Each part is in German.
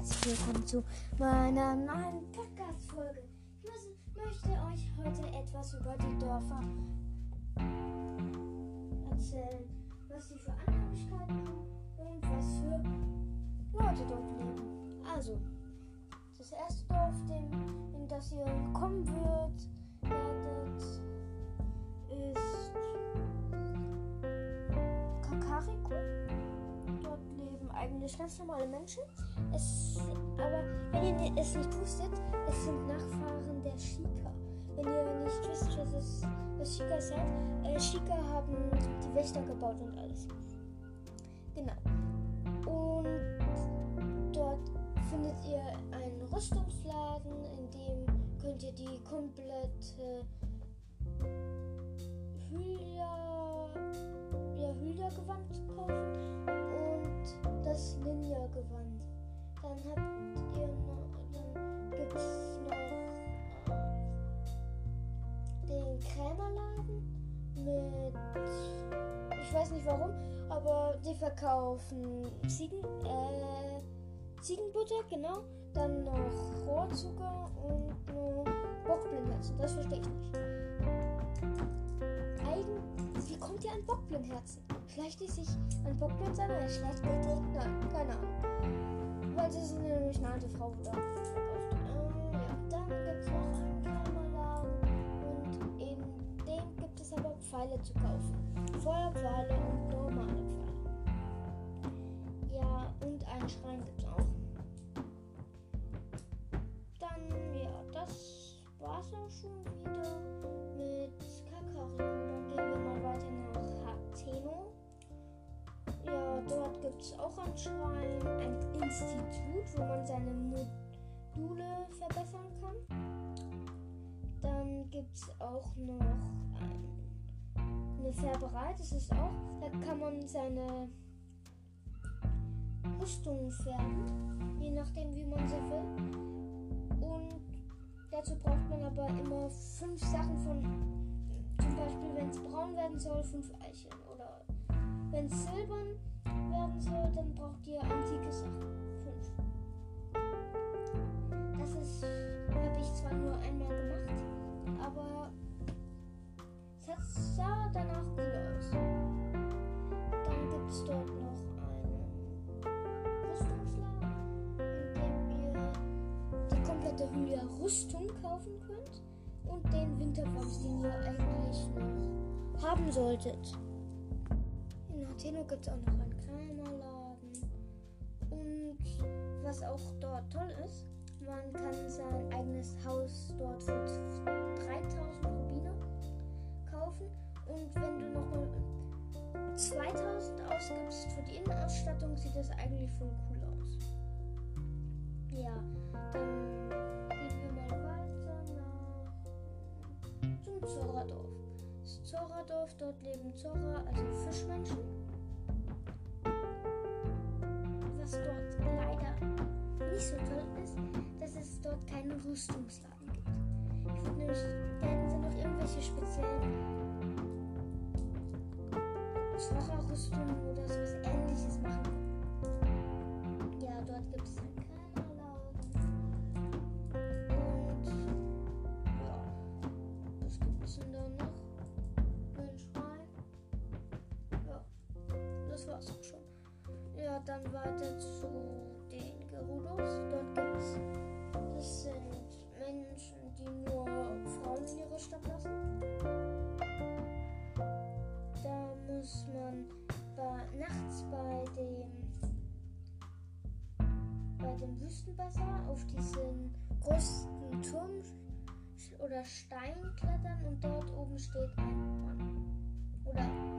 herzlich willkommen zu meiner neuen Podcast-Folge. Ich möchte euch heute etwas über die Dörfer erzählen, was sie für Annehmlichkeiten haben und was für Leute dort leben. Also, das erste Dorf, in das ihr kommen wird, werdet, ist Kakariko eigentlich ganz normale Menschen. Es, aber wenn ihr es nicht wusstet, es sind Nachfahren der Shika. Wenn ihr nicht wisst, was, es, was Shika seid, äh, Shika haben die Wächter gebaut und alles. Genau. Und dort findet ihr einen Rüstungsladen, in dem könnt ihr die komplette Hylia, ja, Hylia-Gewand kaufen das Ninja-Gewand. Dann habt ihr noch, dann gibt's noch äh, den Krämerladen mit, ich weiß nicht warum, aber die verkaufen Ziegen, äh, Ziegenbutter, genau. Dann noch Rohrzucker und noch Bockblindherzen. Das verstehe ich nicht. Eigen, wie kommt ihr an Bockblindherzen? Vielleicht ist sich ein Bockblitz aber schlecht gedreht? Nein, keine Ahnung. Weil sie sind nämlich eine alte Frau oder ähm, ja. Dann gibt es noch einen Kammerladen und in dem gibt es aber Pfeile zu kaufen. Feuerpfeile und normale Pfeile. Ja, und einen Schrein gibt es auch. Dann, ja, das war's auch schon gibt es auch ein Schrein, ein Institut, wo man seine Module verbessern kann. Dann gibt es auch noch ein, eine Färberei, das ist auch, da kann man seine Rüstung färben, je nachdem wie man sie will. Und dazu braucht man aber immer fünf Sachen von, zum Beispiel wenn es braun werden soll, fünf Eicheln. Oder wenn es silbern werden soll, dann braucht ihr antike Sachen. Fünf. Das ist, habe ich zwar nur einmal gemacht, aber es sah danach cool aus. Dann gibt es dort noch einen Rüstungsladen, in dem ihr die komplette Hylia Rüstung kaufen könnt und den Winterwams, den ihr eigentlich noch haben solltet. In Atheno gibt es auch noch einen was auch dort toll ist, man kann sein eigenes Haus dort für 3000 Rubine kaufen und wenn du nochmal 2000 ausgibst für die Innenausstattung, sieht das eigentlich voll cool aus. Ja, dann gehen wir mal weiter nach zum Zoradorf. Das Zoradorf, dort leben Zora, also Fischmenschen. Was dort nicht so toll ist, dass es dort keinen Rüstungsladen gibt. Ich würde nämlich gerne noch irgendwelche speziellen Zora-Rüstungen oder sowas ähnliches machen. Ja, dann weiter zu den Gerudos. Dort gibt es, das sind Menschen, die nur Frauen in ihre Stadt lassen. Da muss man bei, nachts bei dem bei dem Wüstenbasar auf diesen größten Turm oder Stein klettern und dort oben steht ein Mann. Oder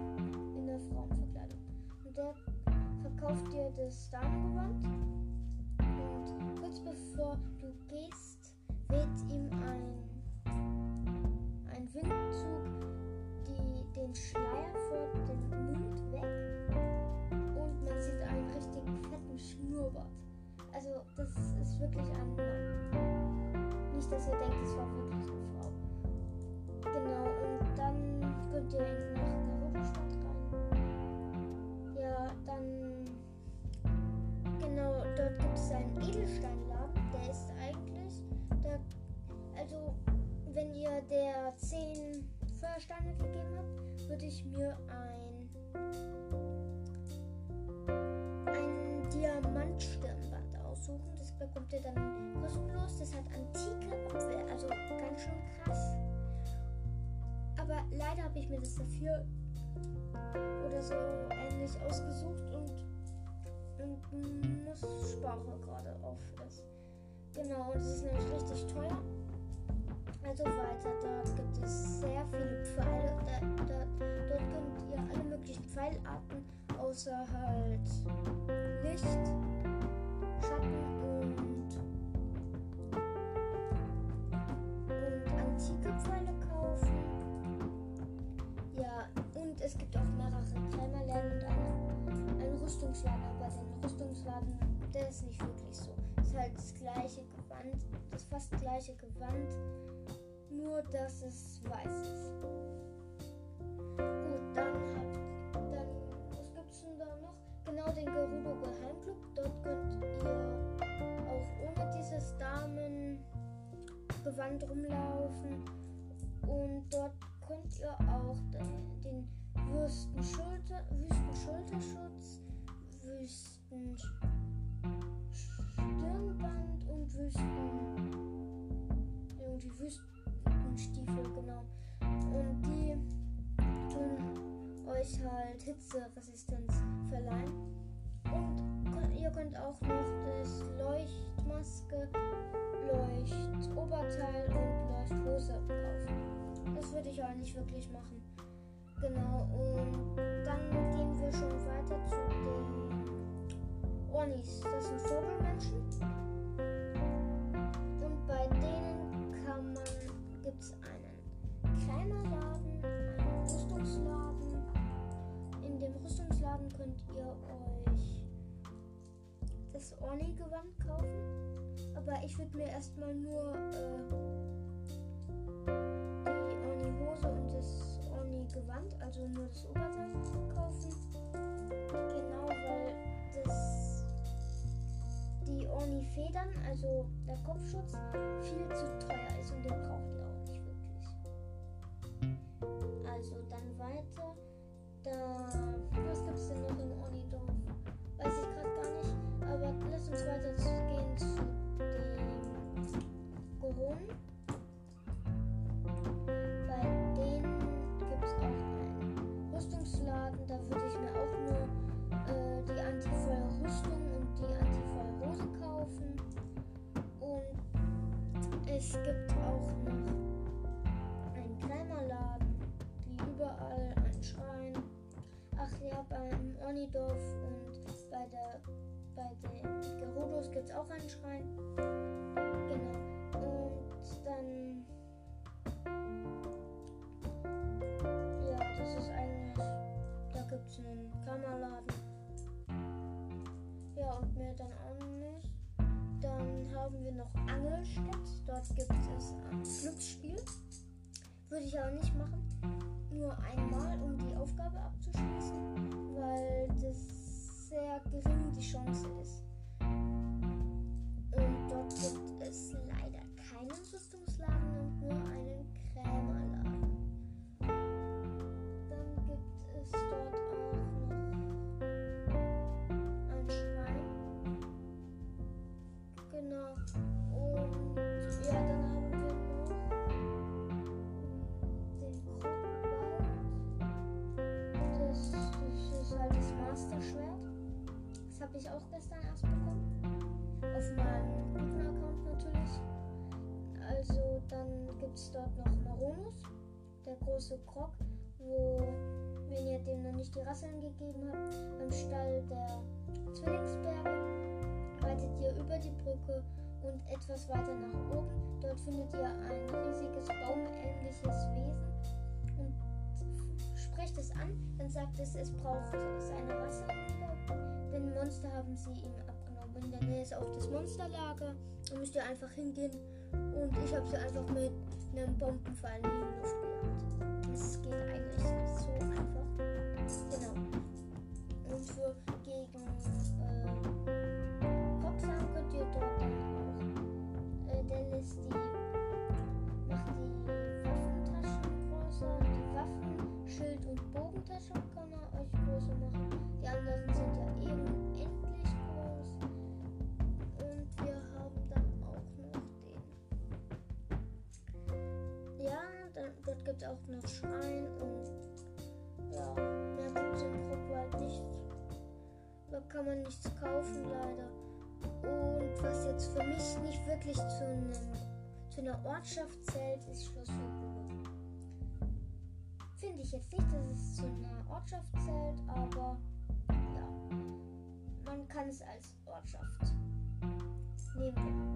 verkauft dir das Damengewand kurz bevor du gehst, weht ihm ein, ein Windzug die, den Schleier vor dem Mund weg und man sieht einen richtig fetten Schnurrbart. Also das ist wirklich ein Mann. Nicht, dass ihr denkt, es war wirklich eine Frau. Genau, und dann könnt ihr in nach der Stadt rein. Ja, dann dort gibt es einen Edelsteinladen, der ist eigentlich, da, also wenn ihr der 10 Feuersteine gegeben habt, würde ich mir ein, ein Diamantstirnband aussuchen. Das bekommt ihr dann kostenlos. Das hat antike Apfel, also ganz schön krass. Aber leider habe ich mir das dafür oder so ähnlich ausgesucht und, und sparen gerade auf das. Genau, das ist nämlich richtig teuer. Also weiter, dort gibt es sehr viele Pfeile. Da, da, dort könnt ihr alle möglichen Pfeilarten außer halt Licht, Schatten und, und antike Pfeile kaufen. Ja, und es gibt auch mehrere Krämerläden und aber den Rüstungsladen, der ist nicht wirklich so. Ist halt das gleiche Gewand, das fast gleiche Gewand, nur dass es weiß ist. Gut, dann habt dann was gibt's denn da noch? Genau den Gerudo Geheimclub. Dort könnt ihr auch ohne dieses Damengewand rumlaufen und dort könnt ihr auch den, den Wüstenschulter, Wüstenschulterschutz, Wüsten Stirnband und Wüsten irgendwie Wüstenstiefel, genau. Und die tun euch halt Hitzeresistenz verleihen. Und ihr könnt auch noch das Leuchtmaske, Leuchtoberteil und Leuchthose kaufen. Das würde ich auch nicht wirklich machen. Genau, und dann gehen wir schon weiter zu den Ornis. Das sind Vogelmenschen. Und bei denen kann man, gibt es einen Krämerladen, einen Rüstungsladen. In dem Rüstungsladen könnt ihr euch das Orni-Gewand kaufen. Aber ich würde mir erstmal nur äh, die Orni-Hose und das Orni-Gewand, also nur das Oberteil kaufen. Genau, weil das die Orni-Federn, also der Kopfschutz, viel zu teuer ist und den braucht ihr auch nicht wirklich. Also dann weiter. Da, was es denn noch im Ornidorf? Weiß ich gerade gar nicht. Aber lass uns weiter gehen zu den Goronen. Es gibt auch noch einen Krämerladen, wie überall ein Schrein. Ach ja, beim Ornidorf und bei der bei den Gerudos gibt es auch einen Schrein. Genau. Und dann ja, das ist eigentlich. Da gibt es einen Kammerladen. Ja, und mehr dann auch nicht. Dann haben wir noch Angelstedt. Würde ich aber nicht machen. Nur einmal, um die Aufgabe abzuschließen, weil das sehr gering die Chance ist. Und dort gibt es leider keinen Rüstungsladen ich auch gestern erst bekommen. Auf meinem guten Account natürlich. Also dann gibt es dort noch Maronus, der große Krog, wo, wenn ihr dem noch nicht die Rasseln gegeben habt, am Stall der Zwillingsberge reitet ihr über die Brücke und etwas weiter nach oben. Dort findet ihr ein riesiges baumähnliches Wesen und spricht es an, dann sagt es, es braucht seine Rasse denn Monster haben sie ihm abgenommen. In der Nähe ist auch das Monsterlager. Da müsst ihr einfach hingehen und ich habe sie einfach mit einem Bombenpfeil in die Luft gejagt. Das geht eigentlich so einfach. Genau. Gibt es auch noch Schrein und ja, mehr gibt es in Brockwald nicht. Da kann man nichts kaufen leider. Und was jetzt für mich nicht wirklich zu, einem, zu einer Ortschaft zählt, ist Schloss Hügelburg. Finde ich jetzt nicht, dass es zu einer Ortschaft zählt, aber ja, man kann es als Ortschaft nehmen.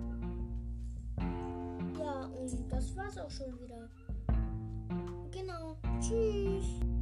Ja, und das war's auch schon wieder. Genau. Tschüss.